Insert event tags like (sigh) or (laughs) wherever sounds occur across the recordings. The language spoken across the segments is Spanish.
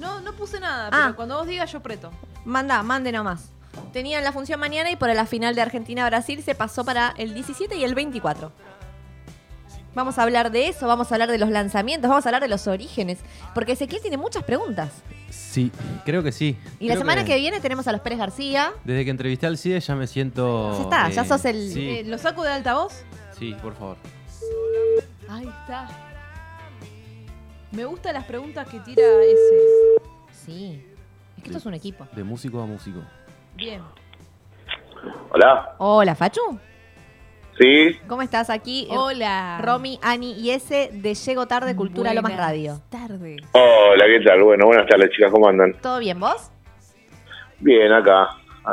No, no puse nada, Ah. pero cuando vos digas yo preto. Manda, mande nomás. Tenían la función mañana y por la final de Argentina-Brasil se pasó para el 17 y el 24. Vamos a hablar de eso, vamos a hablar de los lanzamientos, vamos a hablar de los orígenes, porque Ezequiel tiene muchas preguntas. Sí, creo que sí. Y la Creo semana que... viene tenemos a los Pérez García. Desde que entrevisté al CIDE ya me siento... Ya está, ya sos el- Sí, Eh, ¿Lo saco de altavoz? sí, por favor. Ahí está. Me gustan las preguntas que tira ese. Sí, es que esto es un equipo. De músico a músico. Bien. Hola. Hola, Fachu. Sí, ¿Cómo estás aquí? Hola. Romy, Ani y ese de Llego Tarde Cultura Lomas Buenas Radio. tardes. hola, ¿qué tal? Bueno, buenas tardes, chicas, ¿cómo andan? ¿Todo bien vos? Bien, acá,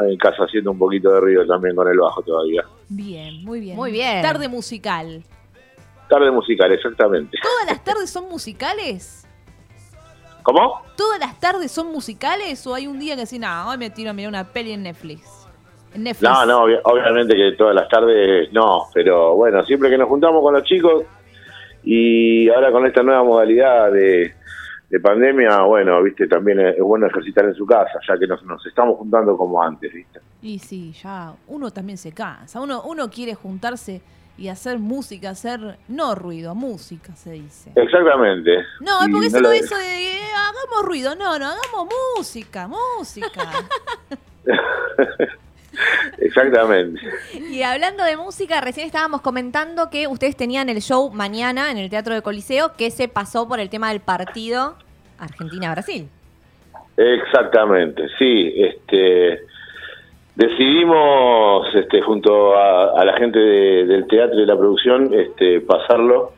en casa haciendo un poquito de ruido también con el bajo todavía. Bien, muy bien. Muy bien. Tarde musical. Tarde musical, exactamente. ¿Todas las tardes son musicales? ¿Cómo? ¿Todas las tardes son musicales o hay un día que decís, no, hoy me tiro a mirar una peli en Netflix? En Netflix. No, no, obvi- obviamente que todas las tardes no, pero bueno, siempre que nos juntamos con los chicos y ahora con esta nueva modalidad de, de pandemia, bueno, viste, también es, es bueno ejercitar en su casa, ya que nos, nos estamos juntando como antes, viste. Y sí, ya uno también se cansa. Uno, uno quiere juntarse y hacer música, hacer, no ruido, música se dice. Exactamente. No, es porque no eso, lo- eso de eh, hagamos ruido, no, no, hagamos música, música. (laughs) Exactamente. Y hablando de música, recién estábamos comentando que ustedes tenían el show mañana en el Teatro de Coliseo que se pasó por el tema del partido Argentina-Brasil. Exactamente, sí. Este, decidimos, este, junto a, a la gente de- del teatro y de la producción, este, pasarlo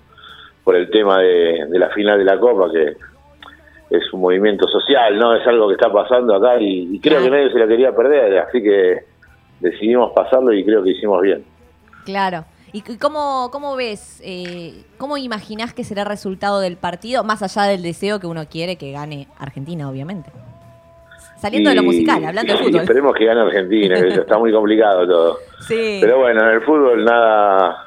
por el tema de, de la final de la Copa, que es un movimiento social, ¿no? Es algo que está pasando acá y, y creo que nadie se la quería perder, así que decidimos pasarlo y creo que hicimos bien. Claro. ¿Y cómo, cómo ves, eh, cómo imaginás que será el resultado del partido, más allá del deseo que uno quiere que gane Argentina, obviamente? Saliendo de lo musical, hablando de fútbol. Esperemos que gane Argentina, que está muy complicado todo. (laughs) Sí, Pero bueno, en el fútbol nada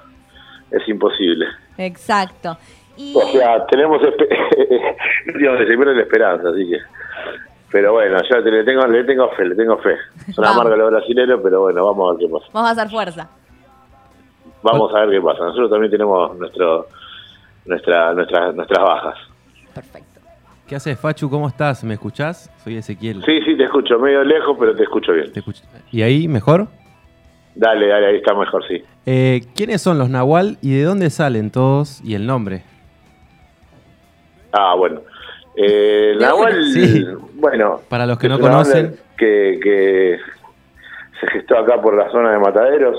es imposible. exacto. Y O sea, tenemos (laughs) digamos, se la esperanza, así que. Pero bueno, yo te- le tengo, le tengo fe, le tengo fe. Son amargos los brasileños, pero bueno, vamos a ver qué pasa. vamos a hacer fuerza. Vamos a ver qué pasa. Nosotros también tenemos nuestro, nuestra, nuestras, nuestras bajas. Perfecto. ¿Qué haces, Fachu? ¿Cómo estás? ¿Me escuchás? Soy Ezequiel. Sí, sí, te escucho medio lejos, pero te escucho bien. ¿Te escuch- ¿Y ahí mejor? Dale, dale, ahí está mejor, sí. Eh, ¿Quiénes son los Nahual y de dónde salen todos y el nombre? Ah, bueno. Eh, (laughs) Nahual. Sí. bueno. Para los que no conocen. Que, que se gestó acá por la zona de Mataderos.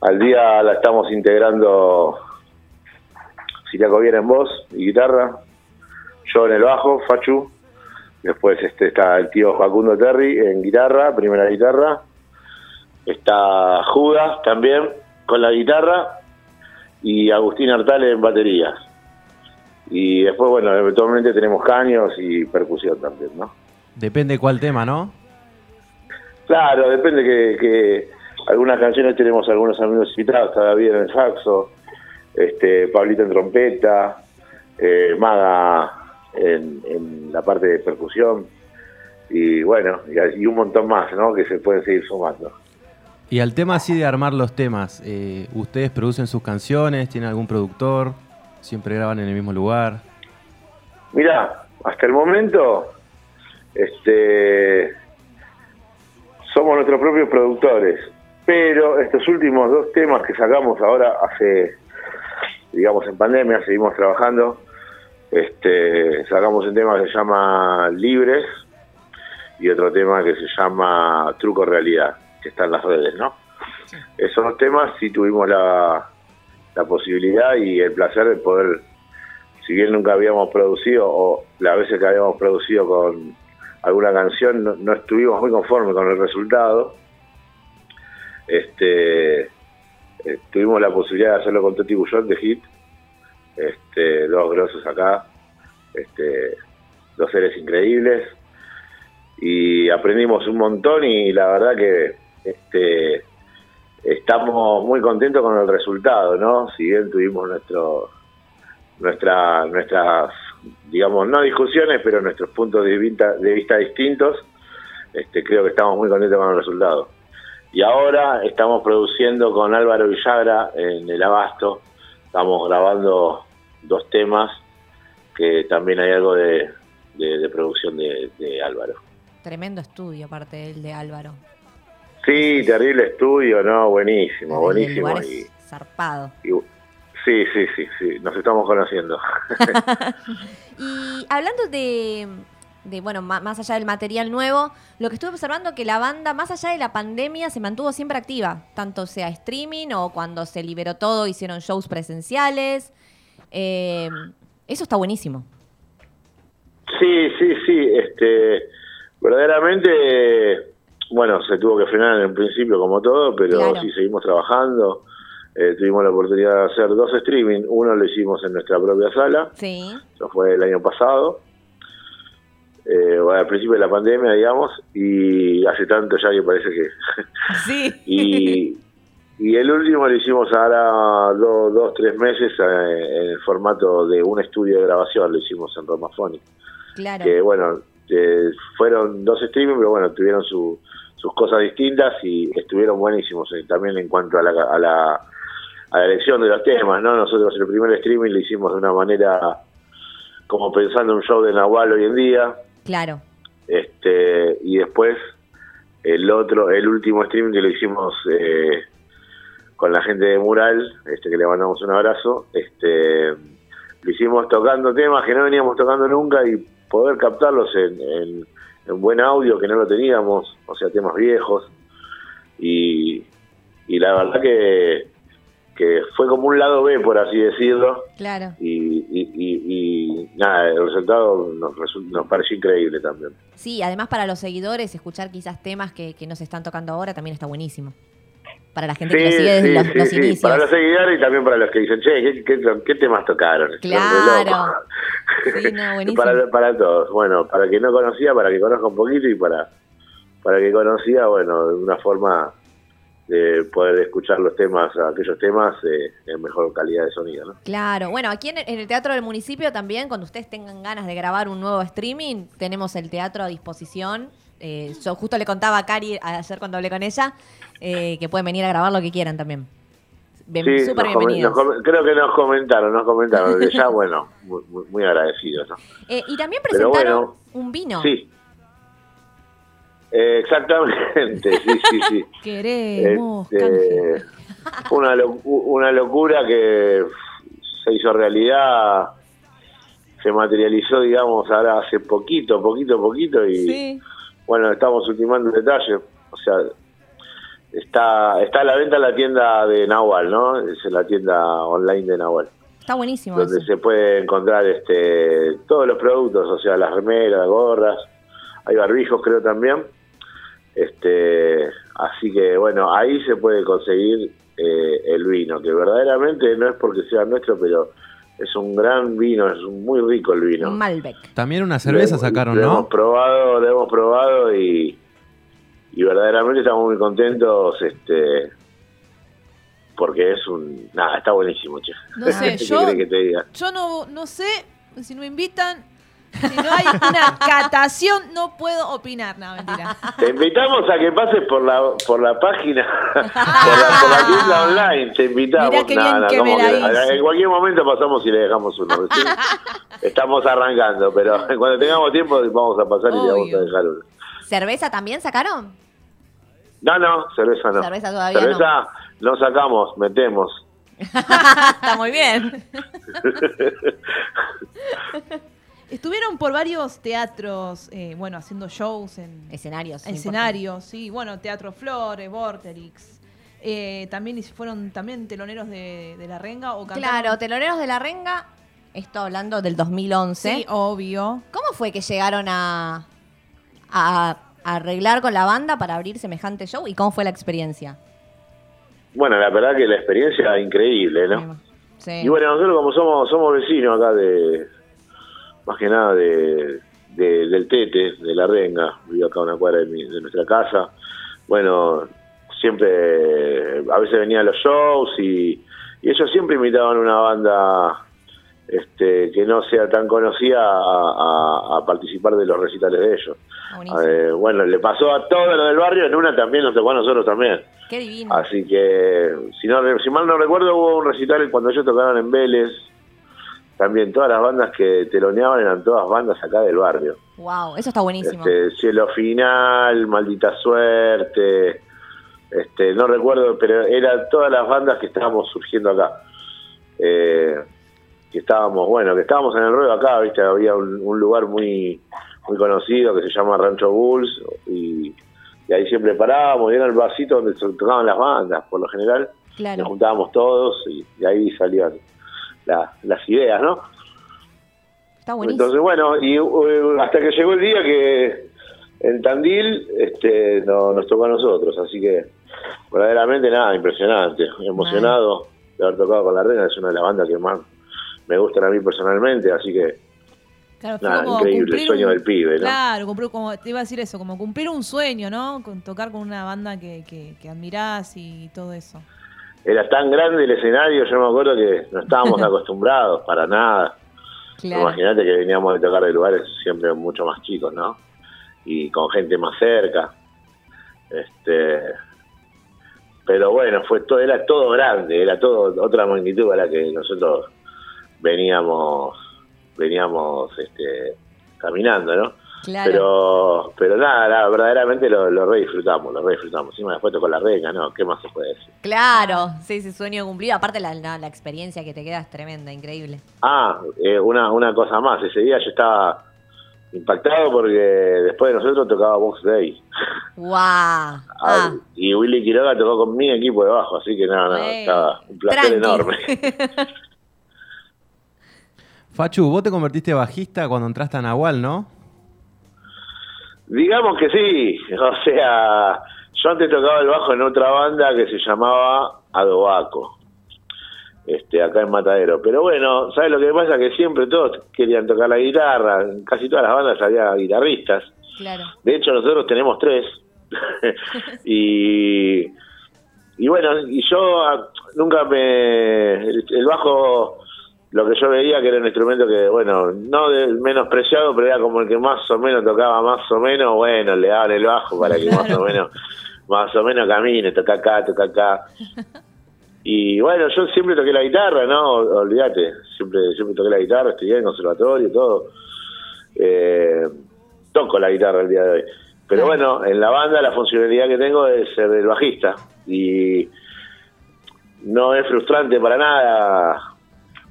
Al día la estamos integrando Siriaco Viera en voz y guitarra, yo en el bajo, Fachu. Después este está el tío Facundo Terry en guitarra, primera guitarra. Está Judas también con la guitarra y Agustín Artale en baterías. Y después, bueno, eventualmente tenemos caños y percusión también, ¿no? Depende cuál tema, ¿no? Claro, depende que, que algunas canciones tenemos algunos amigos invitados, David en el saxo, este, Pablito en trompeta, eh, Maga en, en la parte de percusión y bueno, y, y un montón más, ¿no? Que se pueden seguir sumando. Y al tema así de armar los temas, eh, ¿ustedes producen sus canciones? ¿Tienen algún productor? ¿Siempre graban en el mismo lugar? Mira, hasta el momento, este, somos nuestros propios productores, pero estos últimos dos temas que sacamos ahora hace, digamos, en pandemia, seguimos trabajando, este, sacamos un tema que se llama Libres y otro tema que se llama Truco Realidad, que está en las redes, ¿no? Esos dos temas sí tuvimos la, la posibilidad y el placer de poder si bien nunca habíamos producido o las veces que habíamos producido con alguna canción no, no estuvimos muy conformes con el resultado este eh, tuvimos la posibilidad de hacerlo con Toti Bullón de Hit este dos grosos acá este dos seres increíbles y aprendimos un montón y la verdad que este estamos muy contentos con el resultado no si bien tuvimos nuestro nuestra, nuestras digamos, no discusiones, pero nuestros puntos de vista, de vista distintos, este, creo que estamos muy contentos con el resultado. Y ahora estamos produciendo con Álvaro Villagra en el Abasto, estamos grabando dos temas que también hay algo de, de- de producción de, de Álvaro. Tremendo estudio, aparte del de Álvaro. Sí, terrible estudio, ¿no? Buenísimo, buenísimo. lugar Y, es zarpado. y- sí, sí, sí, sí, nos estamos conociendo. (laughs) Y hablando de, de, bueno, más allá del material nuevo, lo que estuve observando que la banda, más allá de la pandemia, se mantuvo siempre activa, tanto sea streaming o cuando se liberó todo, hicieron shows presenciales. Eh, eso está buenísimo. Sí, sí, sí, este, verdaderamente, bueno, se tuvo que frenar en principio como todo, pero Claro. sí seguimos trabajando. Eh, tuvimos la oportunidad de hacer dos streaming, uno lo hicimos en nuestra propia sala, Sí. eso fue el año pasado, eh, al principio de la pandemia, digamos, y hace tanto ya que parece que... (laughs) Sí. y, y el último lo hicimos ahora do- dos, tres meses eh, en el formato de un estudio de grabación, lo hicimos en Romafonic Claro. que bueno, eh, fueron dos streaming, pero bueno, tuvieron su- sus cosas distintas y estuvieron buenísimos eh, también en cuanto a la, a, la, a la elección de los temas, ¿no? Nosotros el primer streaming lo hicimos de una manera como pensando en un show de Nahual hoy en día, Claro. este y después el otro, el último streaming que lo hicimos eh, con la gente de Mural, este que le mandamos un abrazo, este lo hicimos tocando temas que no veníamos tocando nunca y poder captarlos en, en- en buen audio que no lo teníamos, o sea, temas viejos. Y la verdad que, que fue como un lado B, por así decirlo. Claro. Y, y- y- y nada, el resultado nos, nos pareció increíble también. Sí, además para los seguidores, escuchar quizás temas que, que nos están tocando ahora también está buenísimo. Para la gente que lo sigue desde sí, los, sí, los sí. inicios. Para los seguidores y también para los que dicen, che, ¿qué, qué, qué temas tocaron? Claro. Sí, no, (laughs) buenísimo. para, para todos. Bueno, para que no conocía, para que conozca un poquito y para, para que conocía, bueno, de una forma de poder escuchar los temas, aquellos temas eh, en mejor calidad de sonido, ¿no? Claro, bueno, aquí en, en el Teatro del Municipio también, cuando ustedes tengan ganas de grabar un nuevo streaming, tenemos el teatro a disposición. Eh, yo justo le contaba a Cari ayer cuando hablé con ella eh, que pueden venir a grabar lo que quieran también. Bien, Sí, nos comen- bienvenidos. nos creo que nos comentaron, nos comentaron. ya, (laughs) bueno, muy, muy- agradecidos, ¿no? Eh, y también presentaron bueno, un vino. Sí. Eh, exactamente, sí, sí, sí. (laughs) Queremos Este, una, una locura que se hizo realidad, se materializó, digamos, ahora hace poquito, poquito, poquito y Sí. bueno, estamos ultimando detalles. O sea, está está a la venta en la tienda de Nahual, ¿no? Es en la tienda online de Nahual, Está buenísimo. donde eso. se puede encontrar este todos los productos, o sea, las remeras, gorras, hay barbijos creo también. Este, así que bueno, ahí se puede conseguir eh, el vino, que verdaderamente no es porque sea nuestro, pero es un gran vino, es un muy rico el vino. Un Malbec. También una cerveza sacaron, lo Hemos ¿no? probado, lo hemos probado y, y verdaderamente estamos muy contentos, este, porque es un, nada, está buenísimo, che. No sé, (laughs) ¿Qué yo- que te diga? Yo no, no sé, si no me invitan, si no hay una catación, no puedo opinar. No, mentira. Te invitamos a que pases por la por la página, (laughs) por la, por la tienda online, te invitamos. Mirá qué No, bien no, que ¿cómo me la que- hizo. En cualquier momento pasamos y le dejamos uno. (laughs) Estamos arrancando, pero (laughs) cuando tengamos tiempo vamos a pasar y le vamos a dejar uno. ¿Cerveza también sacaron? No, no, cerveza no. Cerveza todavía Cerveza no sacamos, metemos. Está muy bien. Estuvieron por varios teatros, eh, bueno, haciendo shows en Escenarios. sí, escenarios, sí, bueno, Teatro Flores, Vorterix. Eh, también fueron también teloneros de, de la renga o cantaron. Claro, Teloneros de la Renga, esto hablando del 2011. Sí, obvio. ¿Cómo fue que llegaron a, a arreglar con la banda para abrir semejante show y cómo fue la experiencia? Bueno, la verdad que la experiencia increíble, ¿no? Sí. Y bueno, nosotros como somos somos vecinos acá de, más que nada de, de- del Tete, de la Renga, vivo acá a una cuadra de, mi- de nuestra casa. Bueno, siempre, a veces venían los shows y, y ellos siempre invitaban una banda este, que no sea tan conocida a, a- a participar de los recitales de ellos. Eh, bueno, le pasó a todo lo del barrio, en una también nos tocó a nosotros también. Qué divino. Así que, si, no, si mal no recuerdo, hubo un recital cuando ellos tocaron en Vélez. También todas las bandas que teloneaban eran todas bandas acá del barrio. Wow, eso está buenísimo. Este, Cielo Final, Maldita Suerte, este, no recuerdo, pero eran todas las bandas que estábamos surgiendo acá. Eh, que estábamos, bueno, que estábamos en el ruedo acá, viste, había un, un lugar muy muy conocido que se llama Rancho Bulls y, y ahí siempre parábamos y era el vasito donde se tocaban las bandas, por lo general. Nos Claro. juntábamos todos y, y ahí salían la- las ideas, ¿no? Está buenísimo. Entonces, bueno, y uh, hasta que llegó el día que en Tandil este, no, nos tocó a nosotros, así que verdaderamente nada, impresionante, emocionado de haber tocado con La Reina, es una de las bandas que más me gustan a mí personalmente, así que Claro, fue como increíble, el sueño un- del pibe, ¿no? Claro, cumplir, como te iba a decir eso, como cumplir un sueño, ¿no? Con tocar con una banda que, que, que admirás y todo eso. Era tan grande el escenario, yo me acuerdo que no estábamos (laughs) acostumbrados para nada. Claro. Imagínate que veníamos de tocar de lugares siempre mucho más chicos, ¿no? Y con gente más cerca. Este, pero bueno, fue todo, era todo grande, era todo otra magnitud a la que nosotros veníamos, veníamos, este, caminando, ¿no? Claro. Pero, pero nada, nada, verdaderamente lo, lo re disfrutamos, lo re disfrutamos. Encima después tocó la reina, ¿no? ¿Qué más se puede decir? Claro, sí, sí, sueño cumplido. Aparte la, la, la experiencia que te queda es tremenda, increíble. Ah, eh, una, una cosa más. Ese día yo estaba impactado porque después de nosotros tocaba Box Day. ¡Wow! (laughs) Ah, Ah, Y Willy Quiroga tocó con mi equipo de bajo, así que nada, nada, estaba un placer tranqui. enorme. (laughs) Fachu, vos te convertiste bajista cuando entraste a Nahual, ¿no? Digamos que sí, o sea, yo antes tocaba el bajo en otra banda que se llamaba Adobaco, este, acá en Matadero. Pero bueno, ¿sabes lo que pasa? Que siempre todos querían tocar la guitarra, en casi todas las bandas había guitarristas. claro. De hecho, nosotros tenemos tres. (laughs) y, y bueno, y yo ah, nunca me... El, el bajo, lo que yo veía que era un instrumento que, bueno, no de, menospreciado, pero era como el que más o menos tocaba más o menos, bueno, le daban el bajo para que más o menos, más o menos camine, toca acá, toca acá. Y bueno, yo siempre toqué la guitarra, ¿no? Olvídate, siempre, siempre toqué la guitarra, estudié en conservatorio, todo. Eh, toco la guitarra el día de hoy. Pero bueno, en la banda la funcionalidad que tengo es ser el bajista. Y no es frustrante para nada,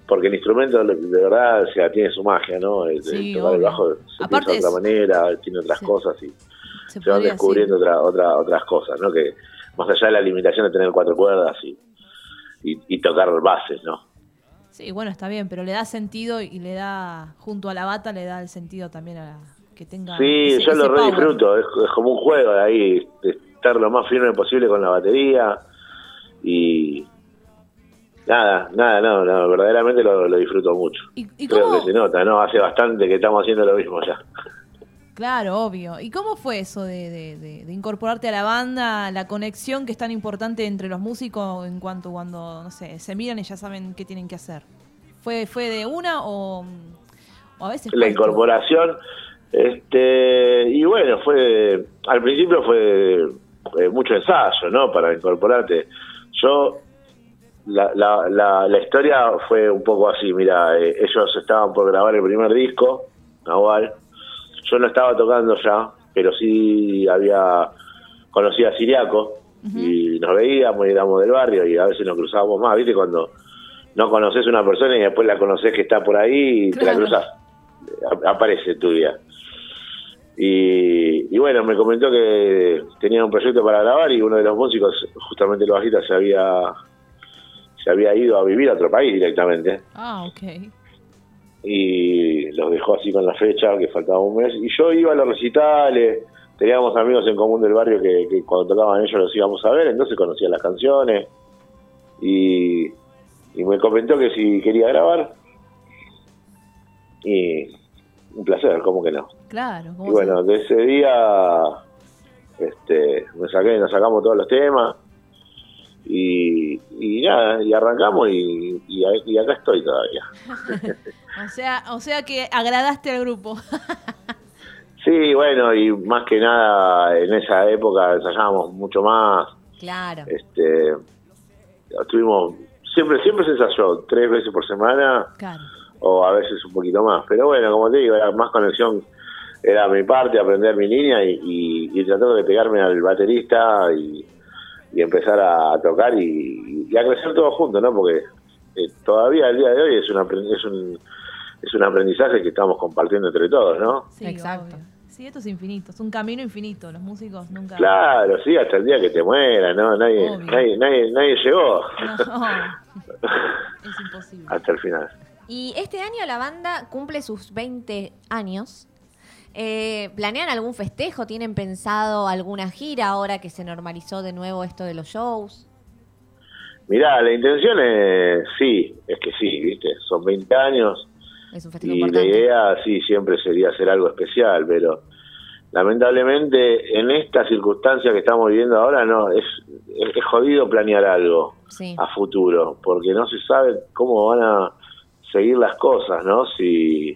porque el instrumento de verdad o sea, tiene su magia, ¿no? El- el Sí, tocar el bajo se Aparte piensa de otra manera, tiene otras Sí. cosas y Se, se van descubriendo otra, otra, otras cosas, ¿no? Que más allá de la limitación de tener cuatro cuerdas y, y, y tocar bases, ¿no? Sí, bueno, está bien, pero le da sentido y le da, junto a la bata, le da el sentido también a que tenga. Sí, ese- yo lo re disfruto, es, es como un juego de ahí, de estar lo más firme posible con la batería y nada, nada, no, no, verdaderamente lo, lo disfruto mucho. ¿Y, y Creo cómo? que se nota, ¿no? Hace bastante que estamos haciendo lo mismo ya. Claro, obvio. ¿Y cómo fue eso de, de- de- de incorporarte a la banda, la conexión que es tan importante entre los músicos en cuanto cuando, no sé, se miran y ya saben qué tienen que hacer? ¿Fue, fue de una o, o a veces La incorporación, este, y bueno, fue, al principio fue, fue mucho ensayo, ¿no? Para incorporarte. Yo, la, la, la, la historia fue un poco así, mira, eh, ellos estaban por grabar el primer disco, Nahual, yo no estaba tocando ya, pero sí había conocido a Siriaco y nos veíamos y éramos del barrio y a veces nos cruzábamos más, ¿viste? Cuando no conoces una persona y después la conoces que está por ahí y te la cruzas, a- aparece tu vida. Y, y bueno, me comentó que tenía un proyecto para grabar y uno de los músicos, justamente el bajista, se había se había ido a vivir a otro país directamente Ah, ok. y los dejó así con la fecha, que faltaba un mes. Y yo iba a los recitales, teníamos amigos en común del barrio que, que cuando tocaban ellos los íbamos a ver, entonces conocía las canciones. Y, y me comentó que si quería grabar. Y un placer, ¿cómo que no? Claro. ¿cómo Y bueno, de ese día este, me saqué, nos sacamos todos los temas y, y ya, y arrancamos y, y, a- y acá estoy todavía. (laughs) O sea, o sea que agradaste al grupo. (laughs) Sí, bueno, y más que nada en esa época ensayábamos mucho más, Claro. este, estuvimos, siempre, siempre se ensayó, tres veces por semana, Claro. o a veces un poquito más. Pero bueno, como te digo, era más conexión, era mi parte, aprender mi línea y, y, y tratar de pegarme al baterista y, y empezar a tocar y, y a crecer todos juntos, ¿no? Porque eh, todavía el día de hoy es, un apren- es, un, es un aprendizaje que estamos compartiendo entre todos, ¿no? Sí, Exacto. obvio. Sí, esto es infinito, es un camino infinito. Los músicos nunca. Claro, sí, hasta el día que te mueras, ¿no? Nadie, nadie, nadie, nadie llegó No, (laughs) es imposible. hasta el final. Y este año la banda cumple sus 20 años. Eh, ¿Planean algún festejo? ¿Tienen pensado alguna gira ahora que se normalizó de nuevo esto de los shows? Mirá, la intención es, sí, es que sí, ¿viste? Son 20 años, Es un festejo Y la idea, sí, siempre sería hacer algo especial, pero lamentablemente en esta circunstancia que estamos viviendo ahora, no, es, es, es jodido planear algo Sí. a futuro, porque no se sabe cómo van a seguir las cosas, ¿no? Si,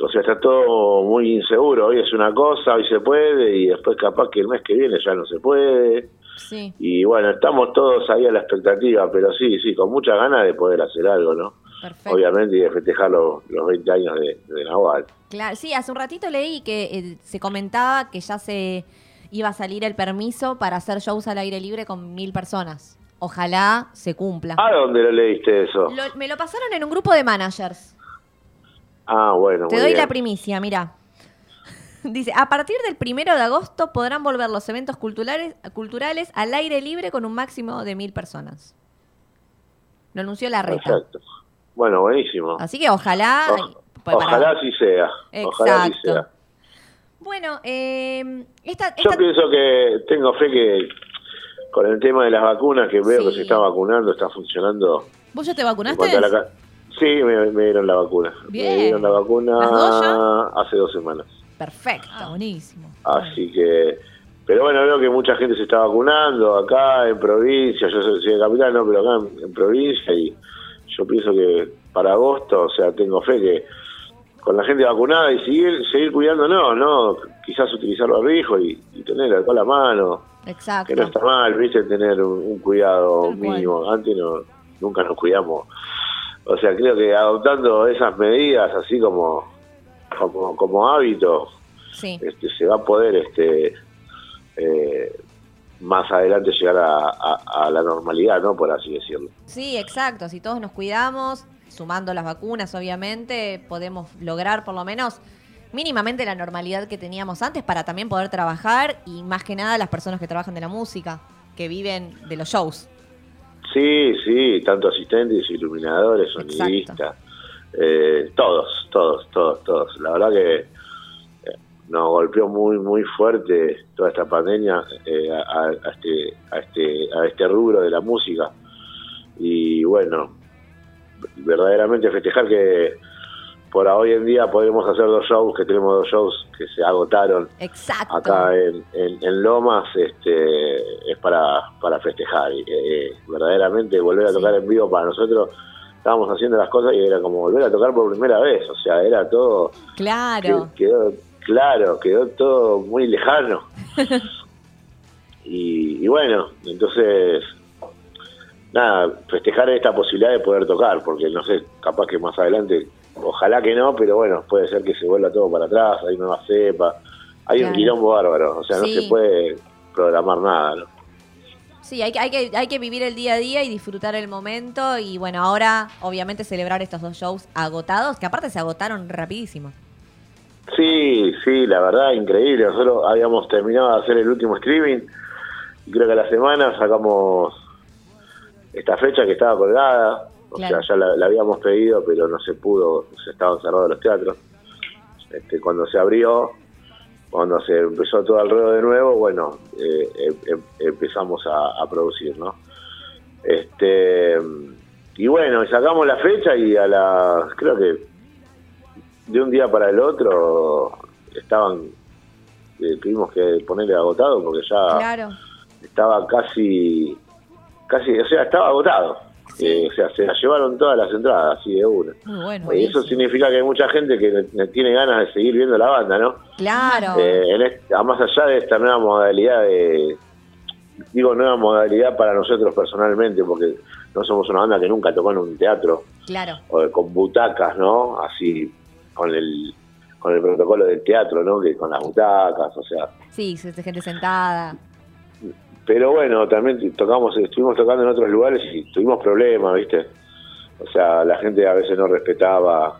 o sea, está todo muy inseguro, hoy es una cosa, hoy se puede, y después capaz que el mes que viene ya no se puede, Sí. y bueno, estamos todos ahí a la expectativa, pero sí, sí, con muchas ganas de poder hacer algo, ¿no? Perfecto. obviamente, y de festejar los, los 20 años de, de Nahual. Claro, sí, hace un ratito leí que eh, se comentaba que ya se iba a salir el permiso para hacer shows al aire libre con mil personas. Ojalá se cumpla. ¿A dónde lo leíste eso? Lo- me lo pasaron en un grupo de managers. Ah, bueno, Te doy bien. la primicia, mira. (laughs) Dice, a partir del primero de agosto podrán volver los eventos culturales, culturales al aire libre con un máximo de mil personas. Lo anunció la reta. Perfecto. Bueno, buenísimo. Así que ojalá... O- pues para- ojalá así sea. Ojalá así Exacto. sea. Bueno, eh, esta, Yo pienso que tengo fe que con el tema de las vacunas, que veo Sí. que se está vacunando, está funcionando. ¿Vos ya te en vacunaste? cuanto a la ca- Sí, me, me dieron la vacuna. Bien. Me dieron la vacuna ¿Las dos ya? hace dos semanas. Perfecto. Está buenísimo. Así que, pero bueno, veo que mucha gente se está vacunando acá en provincia, yo soy de capital, no, pero acá en, en provincia y yo pienso que para agosto, o sea, tengo fe que con la gente vacunada y seguir seguir cuidándonos, ¿no? Quizás utilizar barbijo y, y tener alcohol a mano, Exacto. que no está mal, viste, tener un, un cuidado Tal cual. mínimo. Antes no, nunca nos cuidamos. O sea, creo que adoptando esas medidas así como, como, como hábito, Sí. este, se va a poder este eh, más adelante llegar a, a- a la normalidad, ¿no? Por así decirlo. Sí, exacto. Si todos nos cuidamos, sumando las vacunas, obviamente, podemos lograr por lo menos mínimamente la normalidad que teníamos antes para también poder trabajar y más que nada las personas que trabajan de la música, que viven de los shows. Sí, sí, tanto asistentes, iluminadores, sonidistas, eh, todos, todos, todos, todos. La verdad que eh, nos golpeó muy, muy fuerte toda esta pandemia eh, a, a este, a este, a este rubro de la música. Y bueno, verdaderamente festejar que por hoy en día podemos hacer dos shows, que tenemos dos shows que se agotaron Exacto. acá en, en- en Lomas este es para, para festejar y, eh, verdaderamente volver a Sí. tocar en vivo para nosotros estábamos haciendo las cosas y era como volver a tocar por primera vez o sea era todo Claro. que- quedó claro quedó todo muy lejano (laughs) y, y bueno entonces nada festejar esta posibilidad de poder tocar porque no sé capaz que más adelante ojalá que no pero bueno puede ser que se vuelva todo para atrás hay nuevas cepas hay Claro. un quilombo bárbaro o sea Sí. no se puede programar nada ¿no? Sí, hay que, hay, que, hay que vivir el día a día y disfrutar el momento. Y bueno, ahora obviamente celebrar estos dos shows agotados, que aparte se agotaron rapidísimo. Sí, sí, la verdad, increíble. Nosotros habíamos terminado de hacer el último streaming y creo que a la semana sacamos esta fecha que estaba colgada. O Claro. sea, ya la, la habíamos pedido, pero no se pudo, se estaban cerrados los teatros. Este, cuando se abrió, cuando se empezó todo el ruedo de nuevo, bueno, eh, em- em- empezamos a, a producir, ¿no? Este, y bueno, sacamos la fecha y a la, creo que de un día para el otro estaban, eh, tuvimos que ponerle agotado porque ya Claro. estaba casi casi, o sea, estaba agotado. Eh, o sea, se la llevaron todas las entradas, así de una. Muy bueno. Y eso significa que hay mucha gente que ne- tiene ganas de seguir viendo la banda, ¿no? Claro. Eh, en este- a más allá de esta nueva modalidad de digo nueva modalidad para nosotros personalmente porque no somos una banda que nunca tocó en un teatro claro. o con butacas no así con el con el protocolo del teatro no que con las butacas o sea Sí, gente sentada. Pero bueno también tocamos estuvimos tocando en otros lugares y tuvimos problemas viste o sea la gente a veces no respetaba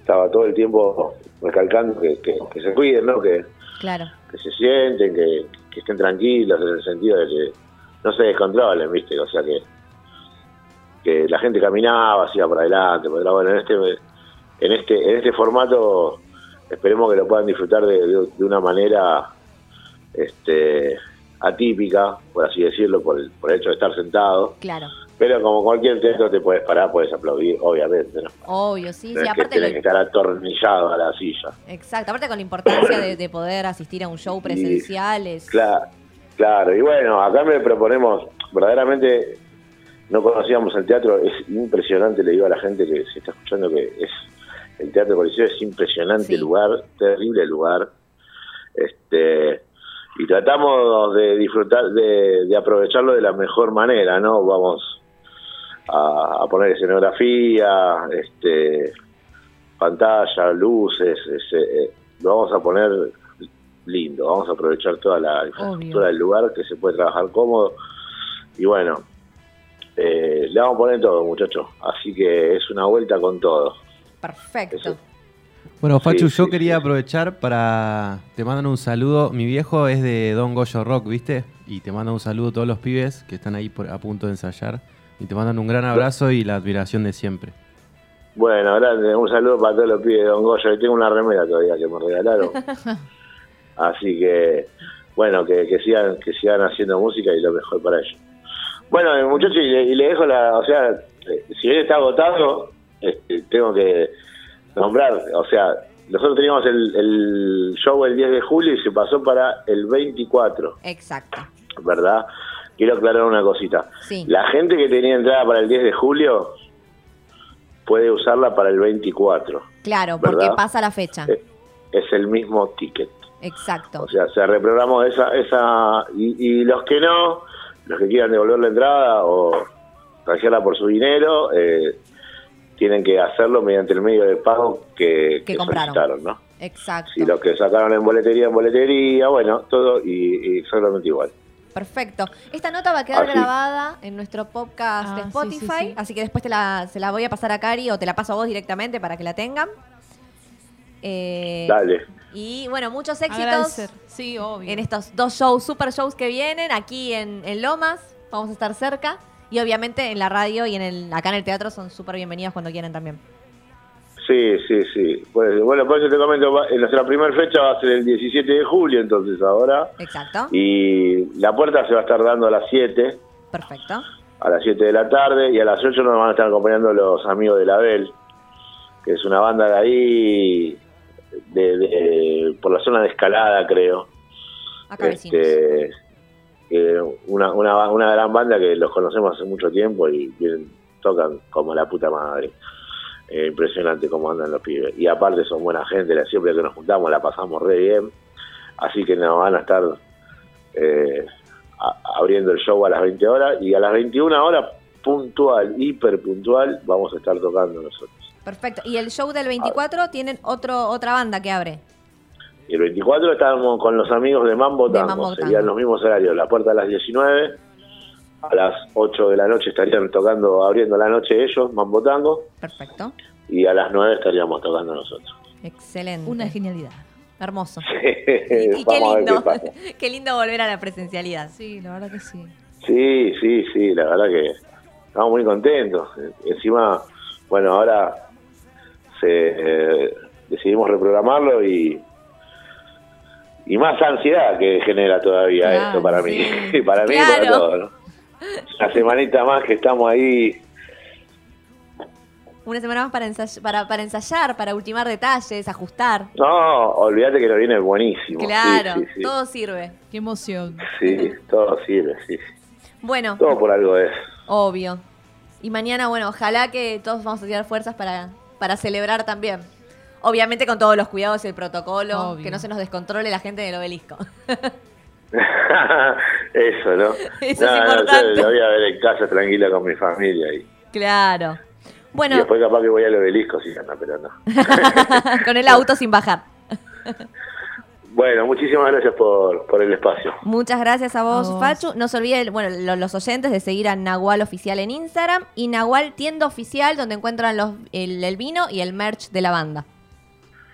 estaba todo el tiempo recalcando que, que, que se cuiden no que Claro. que se sienten, que, que estén tranquilos en el sentido de que no se descontrolen, ¿viste? O sea que que la gente caminaba, hacía para adelante, pero bueno, en este en este en este formato esperemos que lo puedan disfrutar de, de- de una manera este atípica, por así decirlo, por el, por el hecho de estar sentado, Claro. pero como cualquier teatro te puedes parar, puedes aplaudir, obviamente, ¿no? Obvio, sí, que que estar atornillado a la silla. exacto. Aparte con la importancia de, de poder asistir a un show presencial. es- Claro, claro. Y bueno, acá me proponemos, verdaderamente no conocíamos el teatro, es impresionante, le digo a la gente que se está escuchando que es el Teatro Coliseo es impresionante Sí. lugar, terrible lugar. Este y tratamos de disfrutar, de, de aprovecharlo de la mejor manera, ¿no? Vamos a, a poner escenografía, este pantalla, luces, ese, eh, lo vamos a poner lindo, vamos a aprovechar toda la infraestructura del lugar, que se puede trabajar cómodo. Y bueno, eh, le vamos a poner todo, muchachos. Así que es una vuelta con todo. Perfecto. Eso. Bueno, Fachu, Sí, yo sí, quería sí. aprovechar para. Te mandan un saludo. Mi viejo es de Don Goyo Rock, ¿viste? Y te mandan un saludo a todos los pibes que están ahí por- a punto de ensayar. Y te mandan un gran abrazo y la admiración de siempre. Bueno, grande, un saludo para todos los pibes de Don Goyo. Y tengo una remera todavía que me regalaron. (laughs) Así que, bueno, que, que sigan que sigan haciendo música y lo mejor para ellos. Bueno, eh, muchachos, y le, y le dejo la. O sea, eh, si bien está agotado, este, tengo que nombrar. O sea, nosotros teníamos el, el show el 10 de julio y se pasó para el 24, Exacto. ¿verdad? Quiero aclarar una cosita. Sí. La gente que tenía entrada para el 10 de julio puede usarla para el 24. Claro, porque pasa la fecha. Eh, Es el mismo ticket. Exacto. O sea, se reprogramó esa... esa y, y los que no, los que quieran devolver la entrada o canjearla por su dinero, eh, tienen que hacerlo mediante el medio de pago que, Que que compraron. solicitaron, ¿no? Exacto. Si los que sacaron en boletería, en boletería, bueno, todo y, y exactamente igual. Perfecto. Esta nota va a quedar Así. grabada en nuestro podcast Ah, de sí, Spotify, sí, sí. así que después te la, se la voy a pasar a Cari o te la paso a vos directamente para que la tengan. Eh, Dale. y bueno, muchos éxitos Agradecer. Sí, obvio. en estos dos shows, super shows que vienen aquí en, en Lomas. Vamos a estar cerca. Y obviamente en la radio y en el, acá en el teatro son súper bienvenidos cuando quieran también. Sí, sí, sí. Pues, bueno, por eso te comento, en nuestra primera fecha va a ser el 17 de julio, entonces ahora. Exacto. Y la puerta se va a estar dando a las 7, Perfecto. a las 7 de la tarde, y a las 8 nos van a estar acompañando los amigos de la Bel, que es una banda de ahí, de, de- por la zona de escalada, creo. Acá vecinos. Eh, una, una, una gran banda que los conocemos hace mucho tiempo y tocan como la puta madre. Eh, impresionante cómo andan los pibes. Y aparte son buena gente, la- siempre que nos juntamos la pasamos re bien. Así que nos van a estar eh, abriendo el show a las 20 horas y a las 21 horas puntual, hiper puntual, vamos a estar tocando nosotros. Perfecto. Y el show del 24 tienen otro, otra banda que abre. Y el 24 estábamos con los amigos de Mambo De Tango, Mambo serían Tango. los mismos horarios, la puerta a las 19, a las 8 de la noche estarían tocando, abriendo la noche ellos, Mambo Tango, Perfecto. y a las 9 estaríamos tocando nosotros. Excelente. Una genialidad. Hermoso. (laughs) Y, y qué lindo. qué (laughs) qué lindo volver a la presencialidad. Sí, la verdad que sí. Sí, sí, sí, la verdad que estamos muy contentos. Encima, bueno, ahora se, eh, decidimos reprogramarlo y y más ansiedad que genera todavía Claro, esto para mí, sí. (laughs) para mí y Claro. para todos. ¿no? Una semanita más que estamos ahí Una semana más para, ensay- para, para ensayar, para ultimar detalles, ajustar. No, olvídate que lo viene buenísimo. Claro, sí, sí. todo sirve. Qué emoción. Sí, todo sirve, sí. Bueno, Todo por algo es. obvio. Y mañana, bueno, ojalá que todos vamos a tirar fuerzas para, para celebrar también. Obviamente con todos los cuidados y el protocolo, Obvio. que no se nos descontrole la gente del obelisco. (laughs) Eso, ¿no? (laughs) Eso es No, no, yo importante. lo voy a ver en casa tranquila con mi familia. Y, claro. y Bueno, después capaz que voy al obelisco, sí, anda, pero no. (laughs) con el auto sin bajar. Bueno, muchísimas gracias por, por el espacio. Muchas gracias a vos, A vos. Fachu. No se olviden, bueno, lo- los oyentes de seguir a Nahual Oficial en Instagram y Nahual Tienda Oficial, donde encuentran los, el, el vino y el merch de la banda.